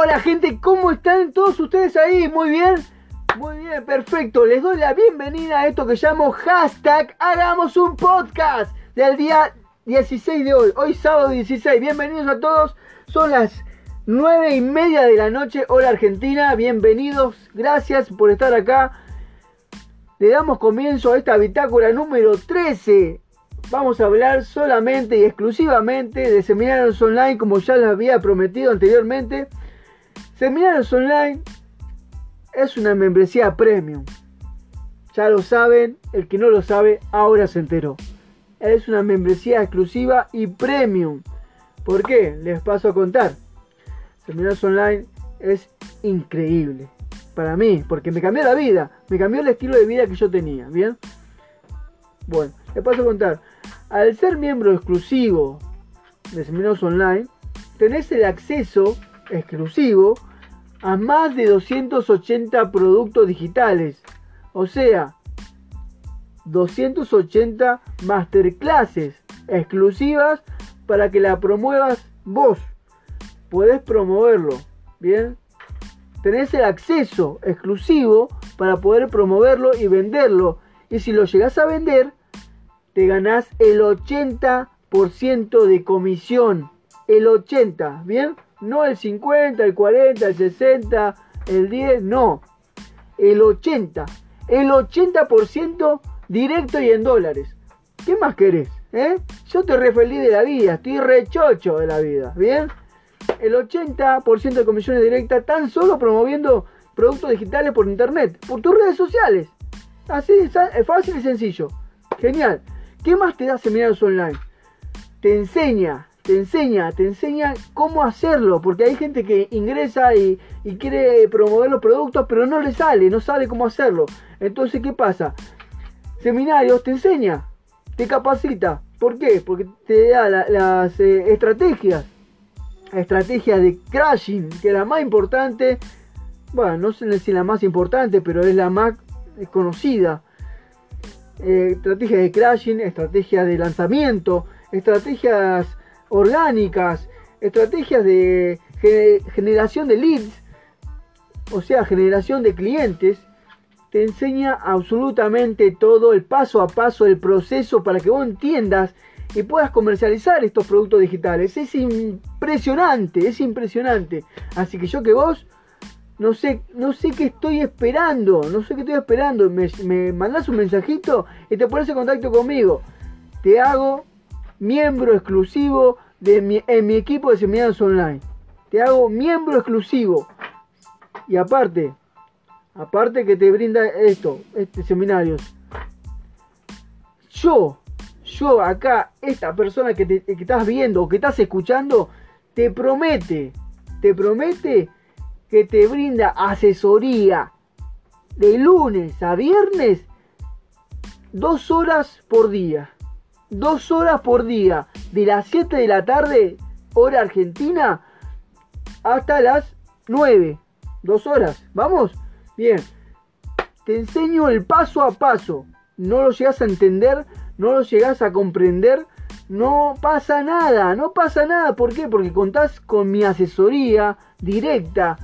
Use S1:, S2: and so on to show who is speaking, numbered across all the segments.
S1: Hola gente, ¿cómo están todos ustedes ahí? Muy bien, muy bien, perfecto. Les doy la bienvenida a esto que llamo hashtag Hagamos un podcast del día 16 de hoy, hoy sábado 16. Bienvenidos a todos, son las 9 y media de la noche. Hola Argentina, bienvenidos, gracias por estar acá. Le damos comienzo a esta bitácora número 13 vamos a hablar solamente y exclusivamente de seminarios online como ya les había prometido anteriormente. Seminarios online es una membresía premium. Ya lo saben, el que no lo sabe ahora se enteró. Es una membresía exclusiva y premium. ¿Por qué? Les paso a contar. Seminarios online es increíble para mí, porque me cambió la vida, me cambió el estilo de vida que yo tenía, ¿bien? Bueno, les paso a contar. Al ser miembro exclusivo de Seminarios Online, tenés el acceso exclusivo a más de 280 productos digitales. O sea, 280 masterclasses exclusivas para que la promuevas vos. Podés promoverlo, ¿bien? Tenés el acceso exclusivo para poder promoverlo y venderlo. Y si lo llegás a vender, te ganás el 80% de comisión. El 80, ¿bien? No el 50, el 40, el 60, el 10, no. El 80. El 80% directo y en dólares. ¿Qué más querés? Eh? Yo te re feliz de la vida, estoy rechocho de la vida, ¿bien? El 80% de comisiones directas tan solo promoviendo productos digitales por internet, por tus redes sociales. Así es fácil y sencillo. Genial. ¿Qué más te da seminarios online? Te enseña, te enseña, te enseña cómo hacerlo, porque hay gente que ingresa y, quiere promover los productos, pero no le sale, no sabe cómo hacerlo. Entonces, ¿qué pasa? Seminarios te enseña, te capacita. ¿Por qué? Porque te da las eh, estrategias. Estrategia de crashing, que es la más importante. Bueno, no sé si la más importante, pero es la más conocida eh, estrategias de crashing, estrategias de lanzamiento, estrategias orgánicas, estrategias de generación de leads, o sea, generación de clientes, te enseña absolutamente todo el paso a paso del proceso para que vos entiendas y puedas comercializar estos productos digitales. Es impresionante, es impresionante. Así que yo que vos no sé, no sé qué estoy esperando, no sé qué estoy esperando. Me, me mandas un mensajito y te pones en contacto conmigo. Te hago miembro exclusivo de mi, en mi equipo de seminarios online. Te hago miembro exclusivo. Y aparte, aparte que te brinda esto, este seminarios. Yo, yo acá, esta persona que, te, que estás viendo que estás escuchando, te promete, te promete que te brinda asesoría de lunes a viernes, dos horas por día. Dos horas por día, de las 7 de la tarde, hora argentina, hasta las 9. Dos horas, ¿vamos? Bien. Te enseño el paso a paso. No lo llegas a entender, no lo llegas a comprender. No pasa nada, no pasa nada. ¿Por qué? Porque contás con mi asesoría directa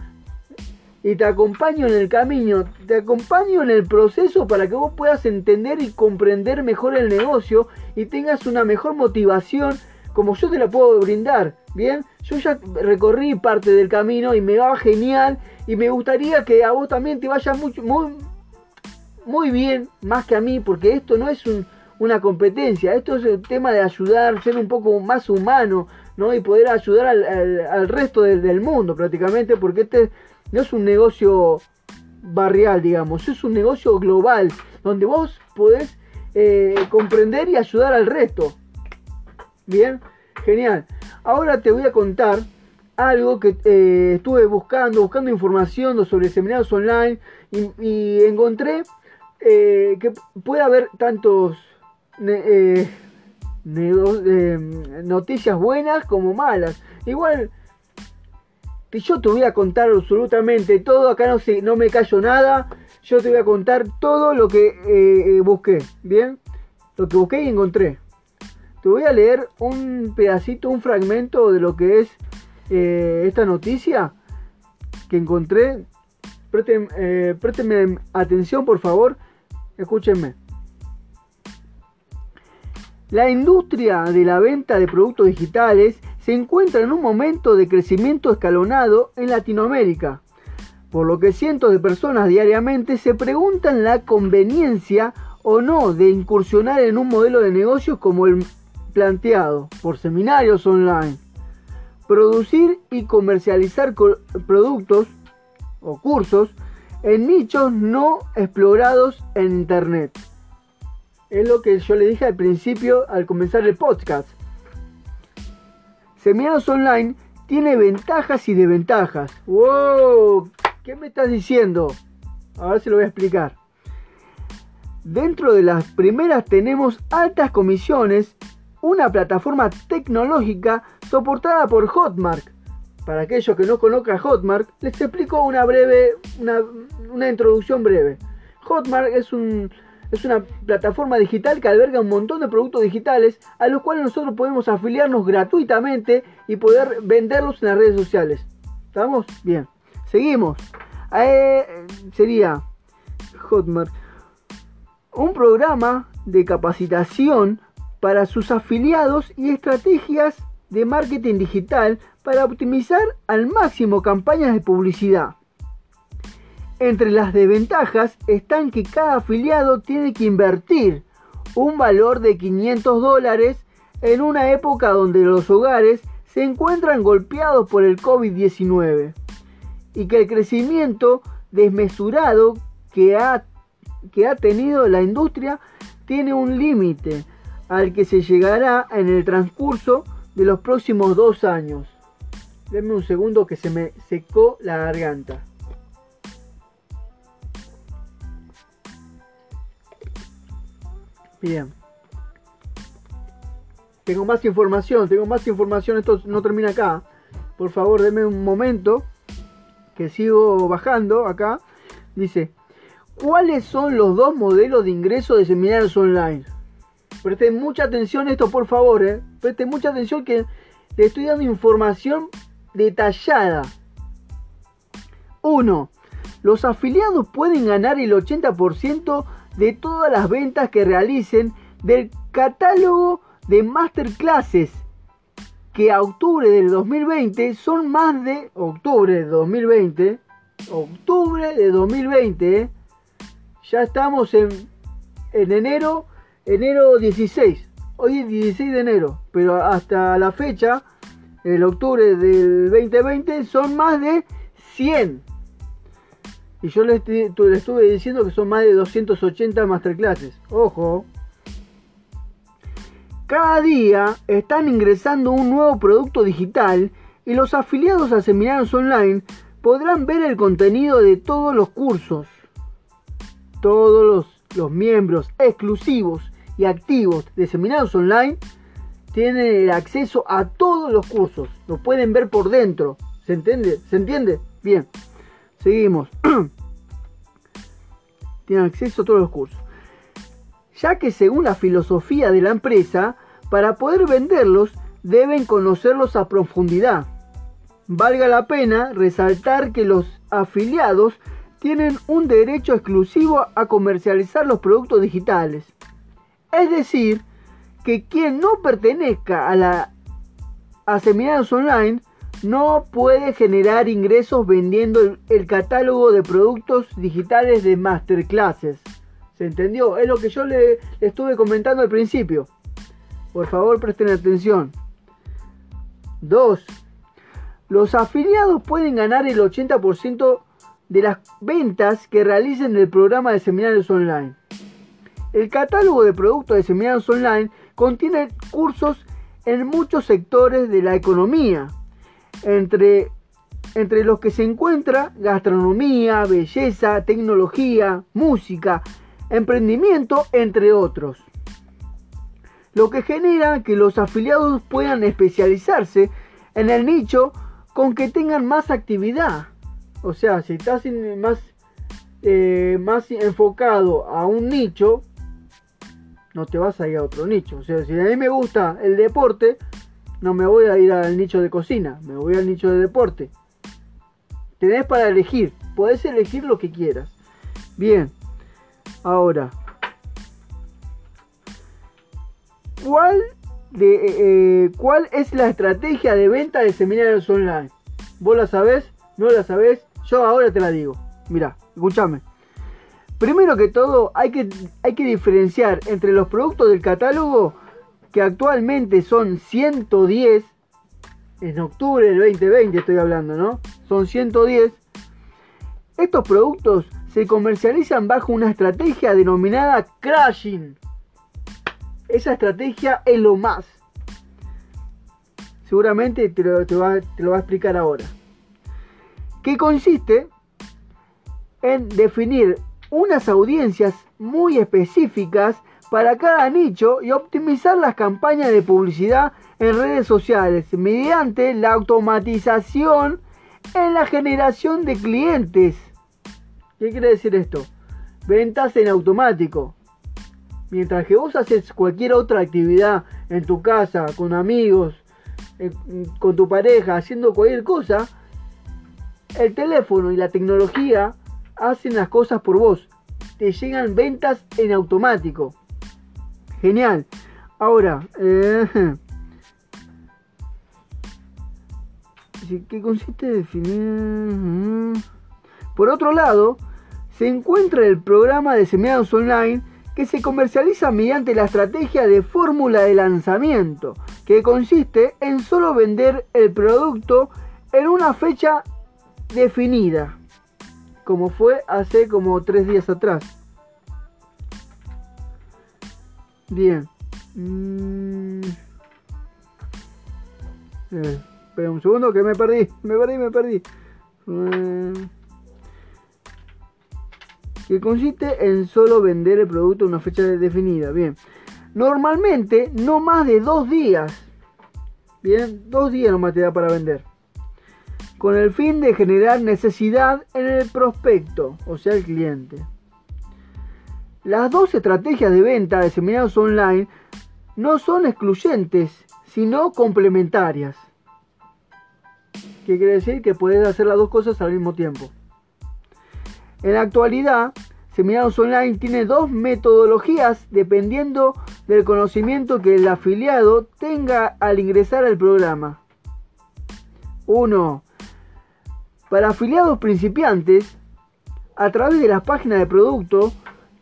S1: y te acompaño en el camino, te acompaño en el proceso para que vos puedas entender y comprender mejor el negocio y tengas una mejor motivación como yo te la puedo brindar. Bien, yo ya recorrí parte del camino y me va genial y me gustaría que a vos también te vaya mucho, muy, muy bien, más que a mí, porque esto no es una competencia, esto es el tema de ayudar, ser un poco más humano, ¿no? Y poder ayudar al, resto del, del mundo prácticamente, porque este no es un negocio barrial, digamos, es un negocio global, donde vos podés eh, comprender y ayudar al resto. Bien, genial. Ahora te voy a contar algo que eh, estuve buscando, buscando información sobre seminarios online y, encontré eh, que puede haber tantos noticias buenas como malas. Igual yo te voy a contar absolutamente todo, acá no, sé, no me callo nada, yo te voy a contar todo lo que eh, eh, busqué, ¿bien? Lo que busqué y encontré. Te voy a leer un pedacito, un fragmento de lo que es eh, esta noticia que encontré. Presten, atención, por favor. Escúchenme. La industria de la venta de productos digitales se encuentra en un momento de crecimiento escalonado en Latinoamérica, por lo que cientos de personas diariamente se preguntan la conveniencia o no de incursionar en un modelo de negocios como el planteado por seminarios online. Producir y comercializar productos o cursos en nichos no explorados en Internet. Es lo que yo le dije al principio al comenzar el podcast. Seminarios online tiene ventajas y desventajas. ¡Wow! ¿Qué me estás diciendo? Ahora se lo voy a explicar. Dentro de las primeras tenemos altas comisiones, una plataforma tecnológica soportada por Hotmart. Para aquellos que no conozcan Hotmart, les explico una breve, una, una introducción breve. Hotmart es un, es una plataforma digital que alberga un montón de productos digitales a los cuales nosotros podemos afiliarnos gratuitamente y poder venderlos en las redes sociales. ¿Estamos? Bien. Seguimos. Eh, sería Hotmart. Un programa de capacitación para sus afiliados y estrategias de marketing digital para optimizar al máximo campañas de publicidad. Entre las desventajas están que cada afiliado tiene que invertir un valor de 500 dólares en una época donde los hogares se encuentran golpeados por el COVID-19 y que el crecimiento desmesurado que ha, que ha tenido la industria tiene un límite al que se llegará en el transcurso de los próximos dos años. Denme un segundo que se me secó la garganta. Bien. Tengo más información, tengo más información, esto no termina acá. Por favor, denme un momento que sigo bajando acá. Dice, ¿cuáles son los dos modelos de ingreso de seminarios online? Presten mucha atención esto, por favor. ¿eh? Presten mucha atención que le estoy dando información detallada. 1. Los afiliados pueden ganar el 80% de todas las ventas que realicen del catálogo de masterclasses que a octubre del 2020 son más de octubre de 2020 octubre de 2020 ya estamos en, en enero enero 16 hoy es 16 de enero pero hasta la fecha el octubre del 2020 son más de 100 y yo le, estuve diciendo que son más de 280 masterclasses. Ojo. Cada día están ingresando un nuevo producto digital y los afiliados a seminarios online podrán ver el contenido de todos los cursos. Todos los, los miembros exclusivos y activos de seminarios online tienen el acceso a todos los cursos. Lo pueden ver por dentro. ¿Se entiende? ¿Se entiende? Bien. Seguimos. Tienen acceso a todos los cursos. Ya que según la filosofía de la empresa, para poder venderlos deben conocerlos a profundidad. Valga la pena resaltar que los afiliados tienen un derecho exclusivo a comercializar los productos digitales. Es decir, que quien no pertenezca a la a online no puede generar ingresos vendiendo el, catálogo de productos digitales de masterclasses. ¿Se entendió? Es lo que yo le, estuve comentando al principio. Por favor, presten atención. 2. Los afiliados pueden ganar el 80% de las ventas que realicen el programa de seminarios online. El catálogo de productos de seminarios online contiene cursos en muchos sectores de la economía, entre, entre los que se encuentra gastronomía, belleza, tecnología, música, emprendimiento, entre otros. Lo que genera que los afiliados puedan especializarse en el nicho con que tengan más actividad. O sea, si estás más, eh, más enfocado a un nicho, no te vas a ir a otro nicho. O sea, si a mí me gusta el deporte, no me voy a ir al nicho de cocina, me voy al nicho de deporte. tenés para elegir. Podés elegir lo que quieras. Bien. Ahora. ¿Cuál, de, eh, eh, ¿Cuál es la estrategia de venta de seminarios online? ¿Vos la sabés? ¿No la sabés? Yo ahora te la digo. Mira, escúchame. Primero que todo, hay que, hay que diferenciar entre los productos del catálogo, que actualmente son 110, en octubre del 2020 estoy hablando, ¿no? Son 110. Estos productos se comercializan bajo una estrategia denominada crashing. Esa estrategia es lo más. Seguramente te lo, te va, te lo va a explicar ahora. Que consiste en definir unas audiencias muy específicas para cada nicho y optimizar las campañas de publicidad en redes sociales mediante la automatización en la generación de clientes. ¿Qué quiere decir esto? Ventas en automático. Mientras que vos haces cualquier otra actividad en tu casa, con amigos, con tu pareja, haciendo cualquier cosa, el teléfono y la tecnología hacen las cosas por vos. Te llegan ventas en automático. Genial. Ahora, eh, ¿qué consiste definir? Mm. Por otro lado, se encuentra el programa de seminados online que se comercializa mediante la estrategia de fórmula de lanzamiento, que consiste en solo vender el producto en una fecha definida como fue hace como tres días atrás. Bien. Mm. Eh, espera un segundo que me perdí. Me perdí, me perdí. Eh, que consiste en solo vender el producto en una fecha definida. Bien. Normalmente no más de dos días. Bien, dos días nomás te da para vender con el fin de generar necesidad en el prospecto, o sea, el cliente. Las dos estrategias de venta de seminarios online no son excluyentes, sino complementarias. ¿Qué quiere decir? Que puedes hacer las dos cosas al mismo tiempo. En la actualidad, Seminarios Online tiene dos metodologías dependiendo del conocimiento que el afiliado tenga al ingresar al programa. Uno, para afiliados principiantes, a través de las páginas de producto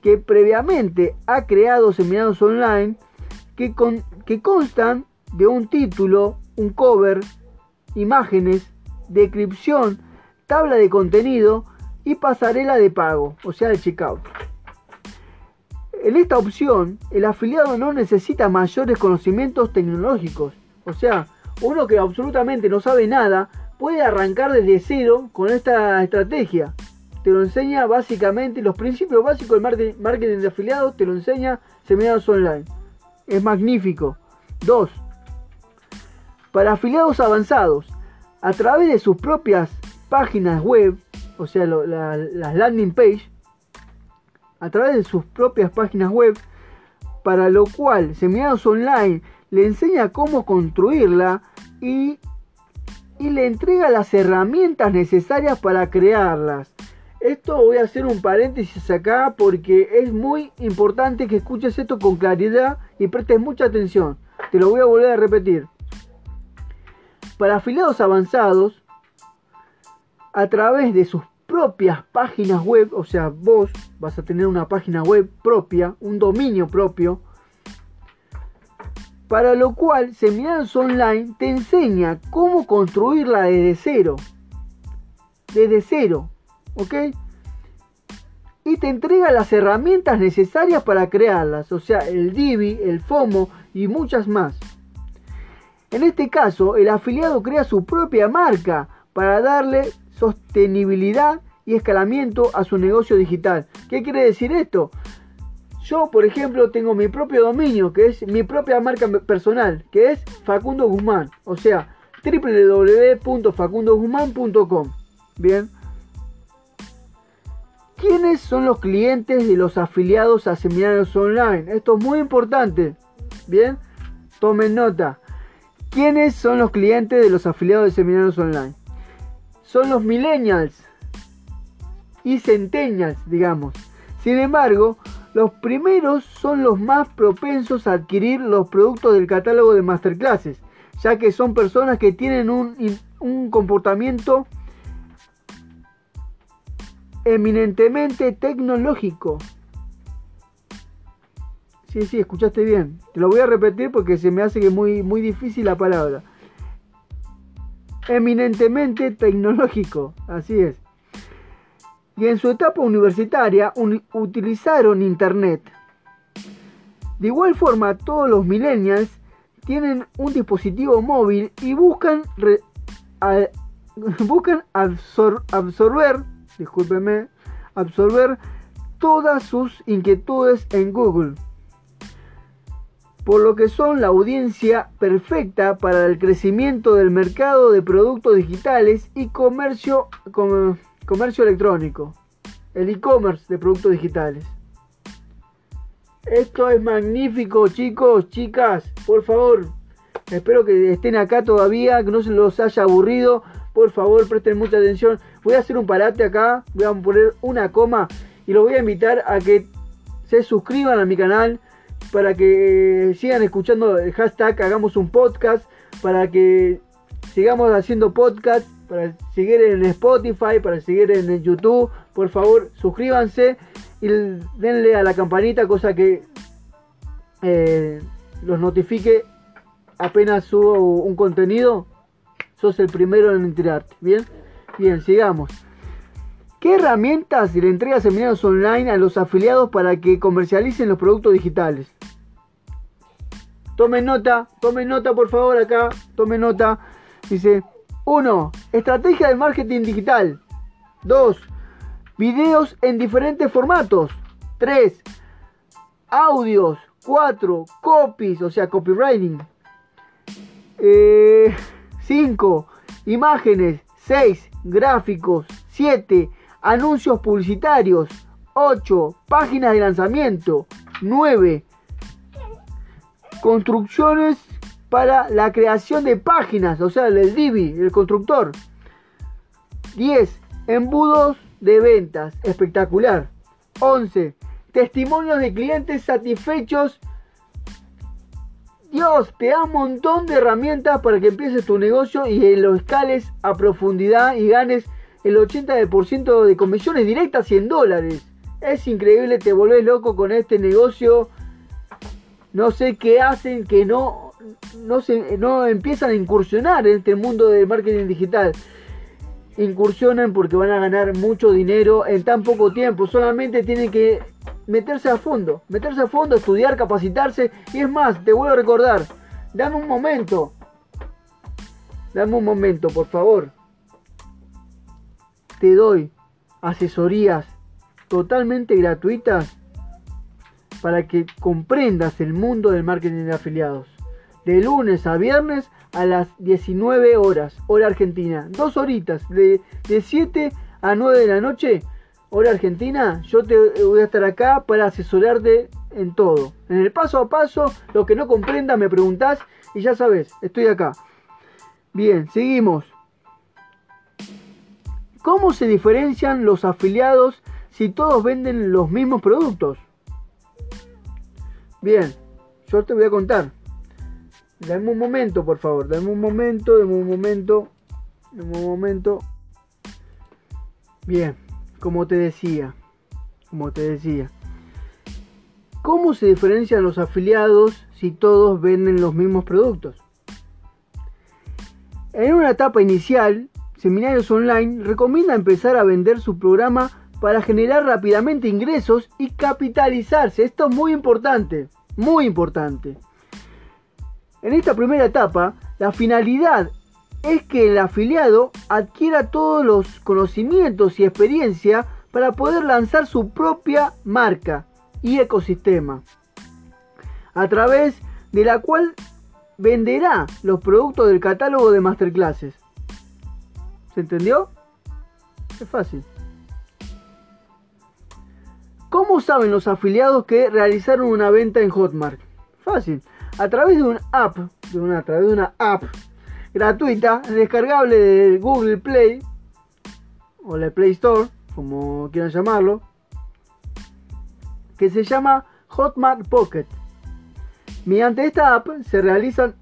S1: que previamente ha creado seminarios online que, que constan de un título, un cover, imágenes, descripción, tabla de contenido y pasarela de pago, o sea, de checkout. En esta opción, el afiliado no necesita mayores conocimientos tecnológicos, o sea, uno que absolutamente no sabe nada puede arrancar desde cero con esta estrategia. Te lo enseña básicamente los principios básicos del marketing de afiliados, te lo enseña Seminarios Online. Es magnífico. 2. Para afiliados avanzados, a través de sus propias páginas web, o sea, las landing page, a través de sus propias páginas web, para lo cual Seminarios Online le enseña cómo construirla y y le entrega las herramientas necesarias para crearlas. Esto voy a hacer un paréntesis acá porque es muy importante que escuches esto con claridad y prestes mucha atención. Te lo voy a volver a repetir. Para afiliados avanzados, a través de sus propias páginas web, o sea, vos vas a tener una página web propia, un dominio propio, para lo cual Seminarios Online te enseña cómo construirla desde cero. Desde cero, ¿ok? Y te entrega las herramientas necesarias para crearlas, o sea, el Divi, el FOMO y muchas más. En este caso, el afiliado crea su propia marca para darle sostenibilidad y escalamiento a su negocio digital. ¿Qué quiere decir esto? Yo, por ejemplo, tengo mi propio dominio, que es mi propia marca personal, que es Facundo Guzmán. O sea, www.facundoguzmán.com. Bien. ¿Quiénes son los clientes de los afiliados a seminarios online? Esto es muy importante. Bien. Tomen nota. ¿Quiénes son los clientes de los afiliados de seminarios online? son los millennials y centennials, digamos. Sin embargo, los primeros son los más propensos a adquirir los productos del catálogo de masterclasses, ya que son personas que tienen un, un comportamiento eminentemente tecnológico. Sí, sí, escuchaste bien. Te lo voy a repetir porque se me hace que muy, muy difícil la palabra. Eminentemente tecnológico, así es. Y en su etapa universitaria utilizaron Internet. De igual forma, todos los millennials tienen un dispositivo móvil y buscan, buscan absorber discúlpeme, absorber todas sus inquietudes en Google. Por lo que son la audiencia perfecta para el crecimiento del mercado de productos digitales y comercio, comercio electrónico. El e-commerce de productos digitales. Esto es magnífico, chicos, chicas. Por favor, espero que estén acá todavía, que no se los haya aburrido. Por favor, presten mucha atención. Voy a hacer un parate acá, voy a poner una coma y los voy a invitar a que se suscriban a mi canal para que sigan escuchando el hashtag Hagamos un podcast, para que sigamos haciendo podcast, para seguir en Spotify, para seguir en YouTube. Por favor, suscríbanse y denle a la campanita, cosa que eh, los notifique apenas subo un contenido. Sos el primero en enterarte, ¿bien? Bien, sigamos. ¿Qué herramientas le entrega seminarios online a los afiliados para que comercialicen los productos digitales? Tomen nota, tomen nota por favor acá, tomen nota. Dice, 1. Estrategia de marketing digital. 2. Videos en diferentes formatos. 3. Audios. 4. Copies, o sea, copywriting. 5. Eh, imágenes. 6 gráficos, 7, anuncios publicitarios, 8, páginas de lanzamiento, 9, construcciones para la creación de páginas, o sea, el Divi, el constructor. 10, embudos de ventas, espectacular. 11, testimonios de clientes satisfechos Dios te da un montón de herramientas para que empieces tu negocio y lo escales a profundidad y ganes el 80% de comisiones directas 100 dólares. Es increíble, te volvés loco con este negocio. No sé qué hacen que no, no, se, no empiezan a incursionar en este mundo del marketing digital. Incursionan porque van a ganar mucho dinero en tan poco tiempo. Solamente tienen que meterse a fondo, meterse a fondo, estudiar, capacitarse. Y es más, te vuelvo a recordar, dame un momento, dame un momento, por favor. Te doy asesorías totalmente gratuitas para que comprendas el mundo del marketing de afiliados. De lunes a viernes a las 19 horas, hora argentina. Dos horitas, de, de 7 a 9 de la noche Hola Argentina, yo te voy a estar acá para asesorarte en todo. En el paso a paso, lo que no comprendas me preguntás y ya sabes, estoy acá. Bien, seguimos. ¿Cómo se diferencian los afiliados si todos venden los mismos productos? Bien, yo te voy a contar. Dame un momento, por favor. Dame un momento, dame un momento. Dame un momento. Bien como te decía, como te decía. ¿Cómo se diferencian los afiliados si todos venden los mismos productos? En una etapa inicial, Seminarios Online recomienda empezar a vender su programa para generar rápidamente ingresos y capitalizarse. Esto es muy importante, muy importante. En esta primera etapa, la finalidad es que el afiliado adquiera todos los conocimientos y experiencia para poder lanzar su propia marca y ecosistema, a través de la cual venderá los productos del catálogo de masterclasses. ¿Se entendió? Es fácil. ¿Cómo saben los afiliados que realizaron una venta en Hotmart? Fácil. A través de una app, a través de una app gratuita, descargable de Google Play, o la Play Store, como quieran llamarlo, que se llama Hotmart Pocket. Mediante esta app se realizan,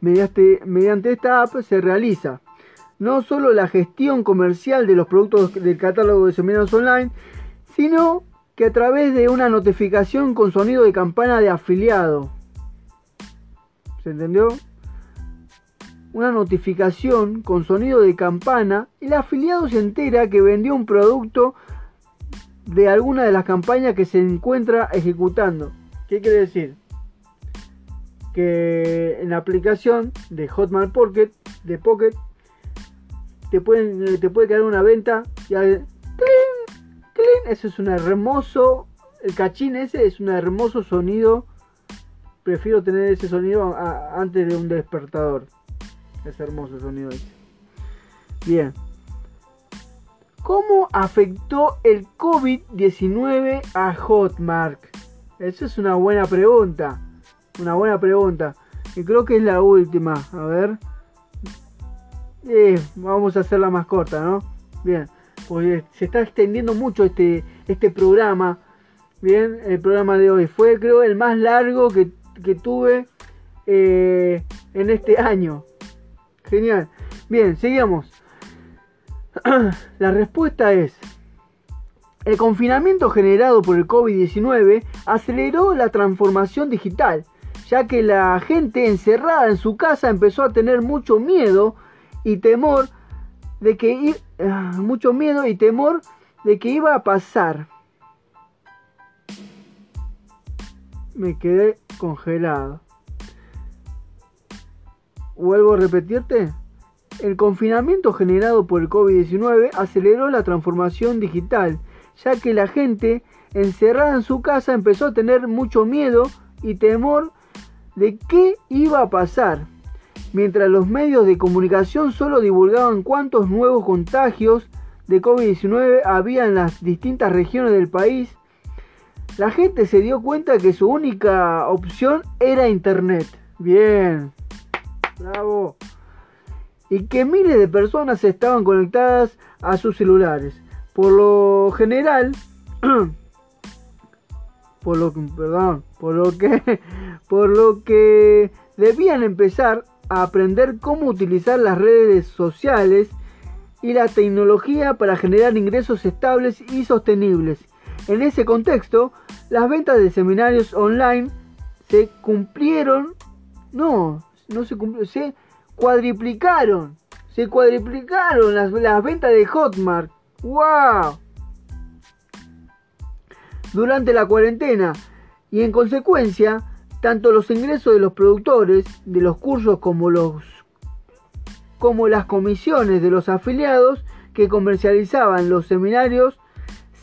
S1: mediante, mediante esta app se realiza no solo la gestión comercial de los productos del catálogo de seminarios online, sino que a través de una notificación con sonido de campana de afiliado. ¿Se entendió? Una notificación con sonido de campana, el afiliado se entera que vendió un producto de alguna de las campañas que se encuentra ejecutando. ¿Qué quiere decir? Que en la aplicación de Hotmart Pocket, de Pocket, te, pueden, te puede quedar una venta y ¡clean! ¡clean! Eso es un hermoso, el cachín ese es un hermoso sonido. Prefiero tener ese sonido antes de un despertador. Es hermoso el sonido. Bien. ¿Cómo afectó el COVID-19 a Hotmart? Esa es una buena pregunta. Una buena pregunta. Y creo que es la última. A ver. Eh, vamos a hacerla más corta, ¿no? Bien. Porque se está extendiendo mucho este, este programa. Bien, el programa de hoy fue creo el más largo que, tuve eh, en este año. Genial. Bien, seguimos. La respuesta es, el confinamiento generado por el COVID-19 aceleró la transformación digital, ya que la gente encerrada en su casa empezó a tener mucho miedo y temor de que ah, mucho miedo y temor de que iba a pasar. Me quedé congelado. ¿Vuelvo a repetirte? El confinamiento generado por el COVID-19 aceleró la transformación digital, ya que la gente encerrada en su casa empezó a tener mucho miedo y temor de qué iba a pasar, mientras los medios de comunicación solo divulgaban cuántos nuevos contagios de COVID-19 había en las distintas regiones del país, la gente se dio cuenta que su única opción era Internet. Bien, bravo y que miles de personas estaban conectadas a sus celulares. Por lo general, por lo que, perdón, por lo que, por lo que debían empezar a aprender cómo utilizar las redes sociales y la tecnología para generar ingresos estables y sostenibles. En ese contexto, las ventas de seminarios online se cumplieron, no, no se cumplieron, se cuadriplicaron. Se cuadriplicaron las, ventas de Hotmart. ¡Wow! Durante la cuarentena. Y en consecuencia, tanto los ingresos de los productores de los cursos como los como las comisiones de los afiliados que comercializaban los seminarios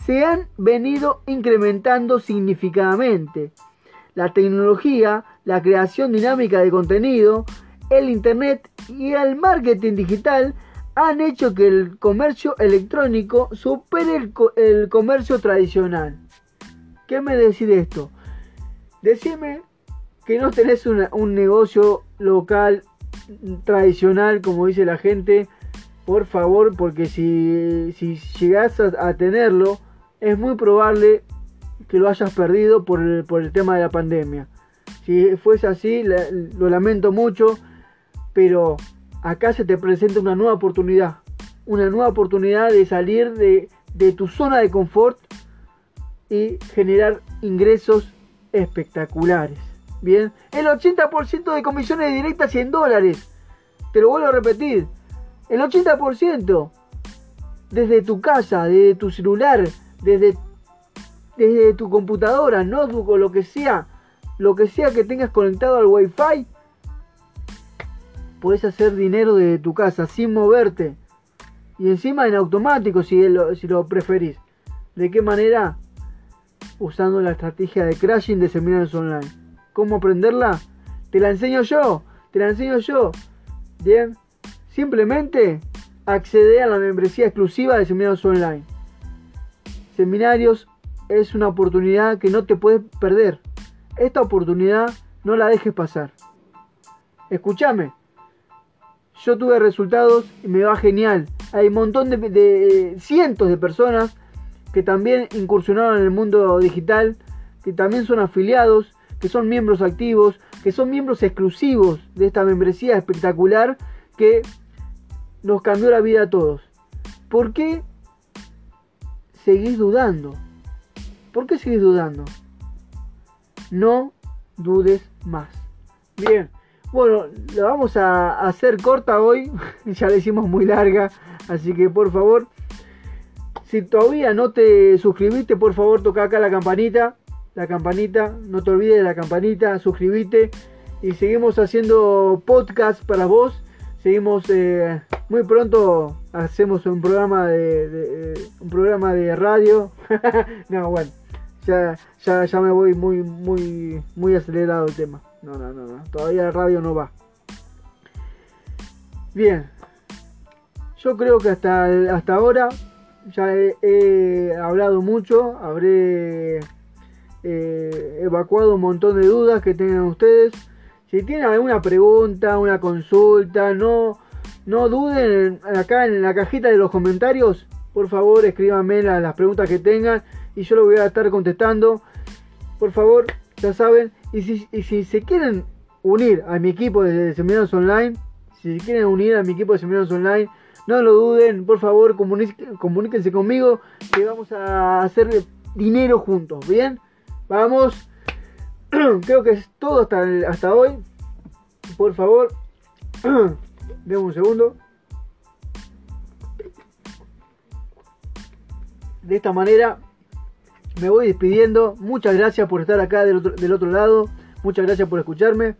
S1: se han venido incrementando significativamente. La tecnología, la creación dinámica de contenido, el Internet y el marketing digital han hecho que el comercio electrónico supere el, comercio tradicional. ¿Qué me decís de esto? Decime que no tenés un negocio local tradicional, como dice la gente, por favor, porque si, si llegás a, tenerlo, es muy probable que lo hayas perdido por el, por el tema de la pandemia. Si fuese así, lo lamento mucho pero acá se te presenta una nueva oportunidad, una nueva oportunidad de salir de, tu zona de confort y generar ingresos espectaculares. Bien, el 80% de comisiones directas 100 dólares. Te lo vuelvo a repetir. El 80% desde tu casa, desde tu celular, desde, desde tu computadora, notebook o lo que sea, lo que sea que tengas conectado al wifi, podés hacer dinero desde tu casa sin moverte. Y encima en automático si lo, si lo preferís. ¿De qué manera? Usando la estrategia de crashing de seminarios online. ¿Cómo aprenderla? Te la enseño yo. Te la enseño yo. Bien. Simplemente accede a la membresía exclusiva de seminarios online. Seminarios es una oportunidad que no te puedes perder. Esta oportunidad no la dejes pasar. Escúchame. yo tuve resultados y me va genial. Hay un montón de, de cientos de personas que también incursionaron en el mundo digital, que también son afiliados, que son miembros activos, que son miembros exclusivos de esta membresía espectacular que nos cambió la vida a todos. ¿Por qué seguís dudando? ¿Por qué seguís dudando? No dudes más. Bien, bueno, la vamos a hacer corta hoy, ya la hicimos muy larga, así que por favor, si todavía no te suscribiste, por favor toca acá la campanita, la campanita, no te olvides de la campanita, suscríbete y seguimos haciendo podcast para vos. Seguimos eh, muy pronto hacemos un programa de, un programa de radio. no, bueno, ya, ya, ya me voy muy muy muy acelerado el tema. No, no, no, no. Todavía radio no va. Bien. Yo creo que hasta, hasta ahora ya he, hablado mucho. Habré eh, evacuado un montón de dudas que tengan ustedes. Si tienen alguna pregunta, una consulta, no, no duden acá en la cajita de los comentarios. Por favor, escríbanme las, preguntas que tengan y yo lo voy a estar contestando. Por favor, ya saben, y si, se quieren unir a mi equipo de Seminarios Online, si se quieren unir a mi equipo de Seminarios Online, no lo duden, por favor, comuníquense conmigo que vamos a hacer dinero juntos, ¿bien? Vamos, creo que es todo hasta, hasta hoy. Por favor, denme un segundo. De esta manera me voy despidiendo. Muchas gracias por estar acá del otro, lado. Muchas gracias por escucharme.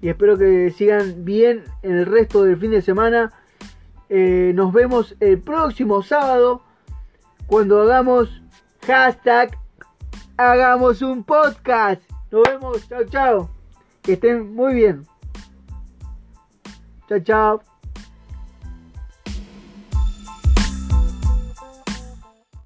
S1: Y espero que sigan bien en el resto del fin de semana. Eh, nos vemos el próximo sábado cuando hagamos hashtag hagamos un podcast. Nos vemos. Chao, chao. Que estén muy bien. Chao, chao.